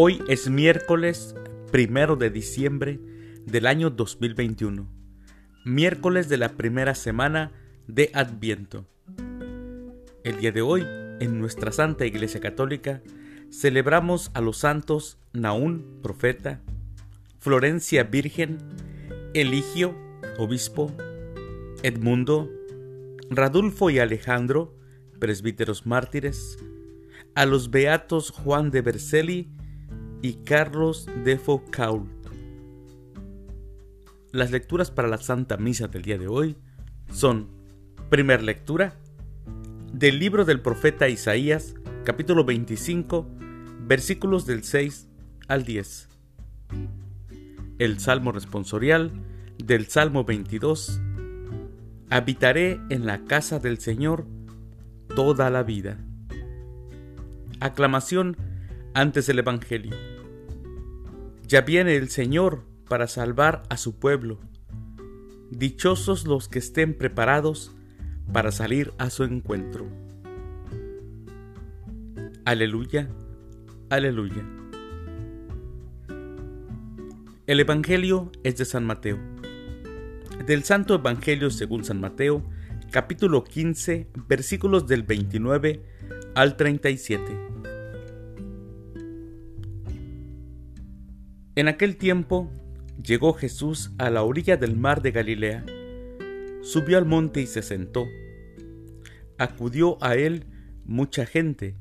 Hoy es miércoles primero de diciembre del año 2021, miércoles de la primera semana de Adviento. El día de hoy, en nuestra Santa Iglesia Católica, celebramos a los santos Naún, profeta, Florencia, virgen, Eligio, obispo, Edmundo, Radulfo y Alejandro, presbíteros mártires, a los beatos Juan de Berceli y Carlos de Foucault. Las lecturas para la Santa Misa del día de hoy son, primer lectura, del libro del profeta Isaías, capítulo 25, versículos del 6 al 10. El Salmo responsorial del Salmo 22. Habitaré en la casa del Señor toda la vida. Aclamación antes del Evangelio. Ya viene el Señor para salvar a su pueblo. Dichosos los que estén preparados para salir a su encuentro. Aleluya, aleluya. El Evangelio es de San Mateo. Del Santo Evangelio según San Mateo, capítulo 15, versículos del 29 al 37. En aquel tiempo llegó Jesús a la orilla del mar de Galilea, subió al monte y se sentó. Acudió a él mucha gente,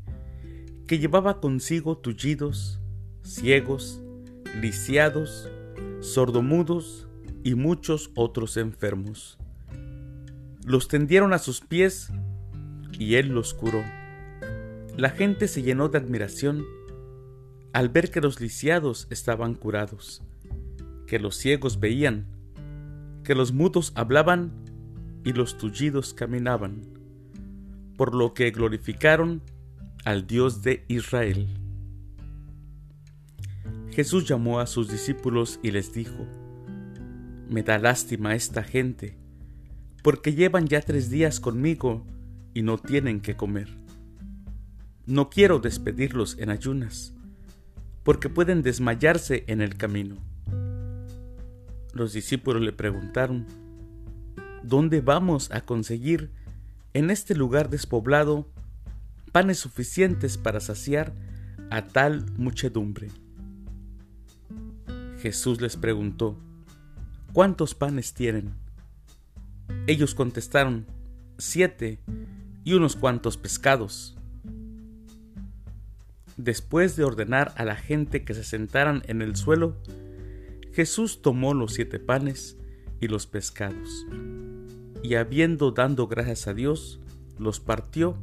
que llevaba consigo tullidos, ciegos, lisiados, sordomudos y muchos otros enfermos. Los tendieron a sus pies y él los curó. La gente se llenó de admiración al ver que los lisiados estaban curados, que los ciegos veían, que los mudos hablaban y los tullidos caminaban, por lo que glorificaron al Dios de Israel. Jesús llamó a sus discípulos y les dijo, Me da lástima esta gente, porque llevan ya tres días conmigo y no tienen que comer. No quiero despedirlos en ayunas porque pueden desmayarse en el camino. Los discípulos le preguntaron, ¿dónde vamos a conseguir en este lugar despoblado panes suficientes para saciar a tal muchedumbre? Jesús les preguntó, ¿cuántos panes tienen? Ellos contestaron, siete y unos cuantos pescados. Después de ordenar a la gente que se sentaran en el suelo, Jesús tomó los siete panes y los pescados, y habiendo dado gracias a Dios, los partió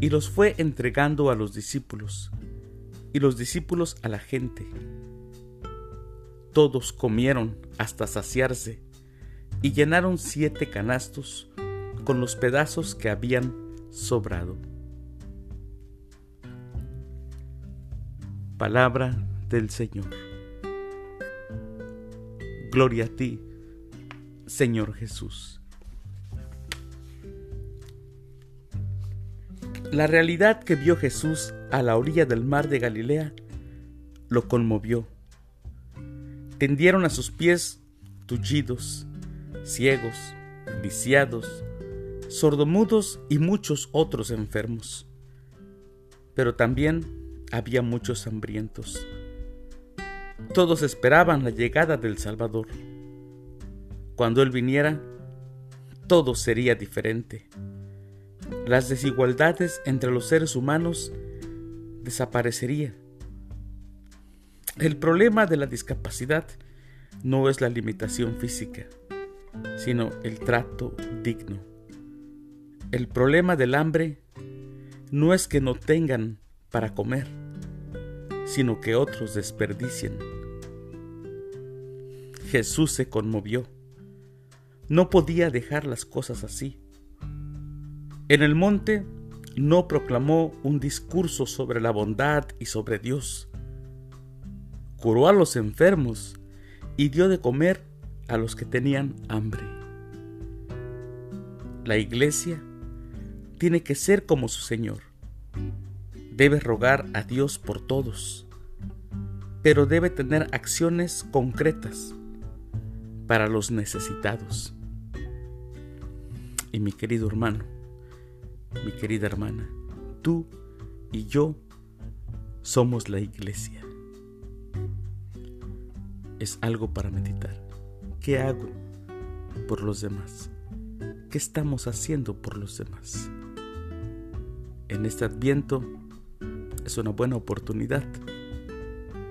y los fue entregando a los discípulos, y los discípulos a la gente. Todos comieron hasta saciarse, y llenaron siete canastos con los pedazos que habían sobrado. Palabra del Señor. Gloria a ti, Señor Jesús. La realidad que vio Jesús a la orilla del mar de Galilea lo conmovió. Tendieron a sus pies tullidos, ciegos, viciados, sordomudos y muchos otros enfermos. Pero también había muchos hambrientos. Todos esperaban la llegada del Salvador. Cuando Él viniera, todo sería diferente. Las desigualdades entre los seres humanos desaparecerían. El problema de la discapacidad no es la limitación física, sino el trato digno. El problema del hambre no es que no tengan para comer, sino que otros desperdicien. Jesús se conmovió. No podía dejar las cosas así. En el monte no proclamó un discurso sobre la bondad y sobre Dios. Curó a los enfermos y dio de comer a los que tenían hambre. La iglesia tiene que ser como su Señor debe rogar a Dios por todos. pero debe tener acciones concretas para los necesitados. Y mi querido hermano, mi querida hermana, tú y yo somos la iglesia. Es algo para meditar. ¿Qué hago por los demás? ¿Qué estamos haciendo por los demás? En este adviento es una buena oportunidad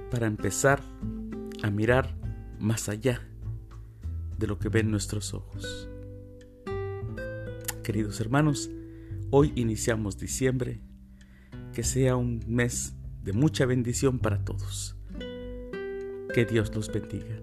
para empezar a mirar más allá de lo que ven nuestros ojos. Queridos hermanos, hoy iniciamos diciembre, que sea un mes de mucha bendición para todos. Que Dios los bendiga.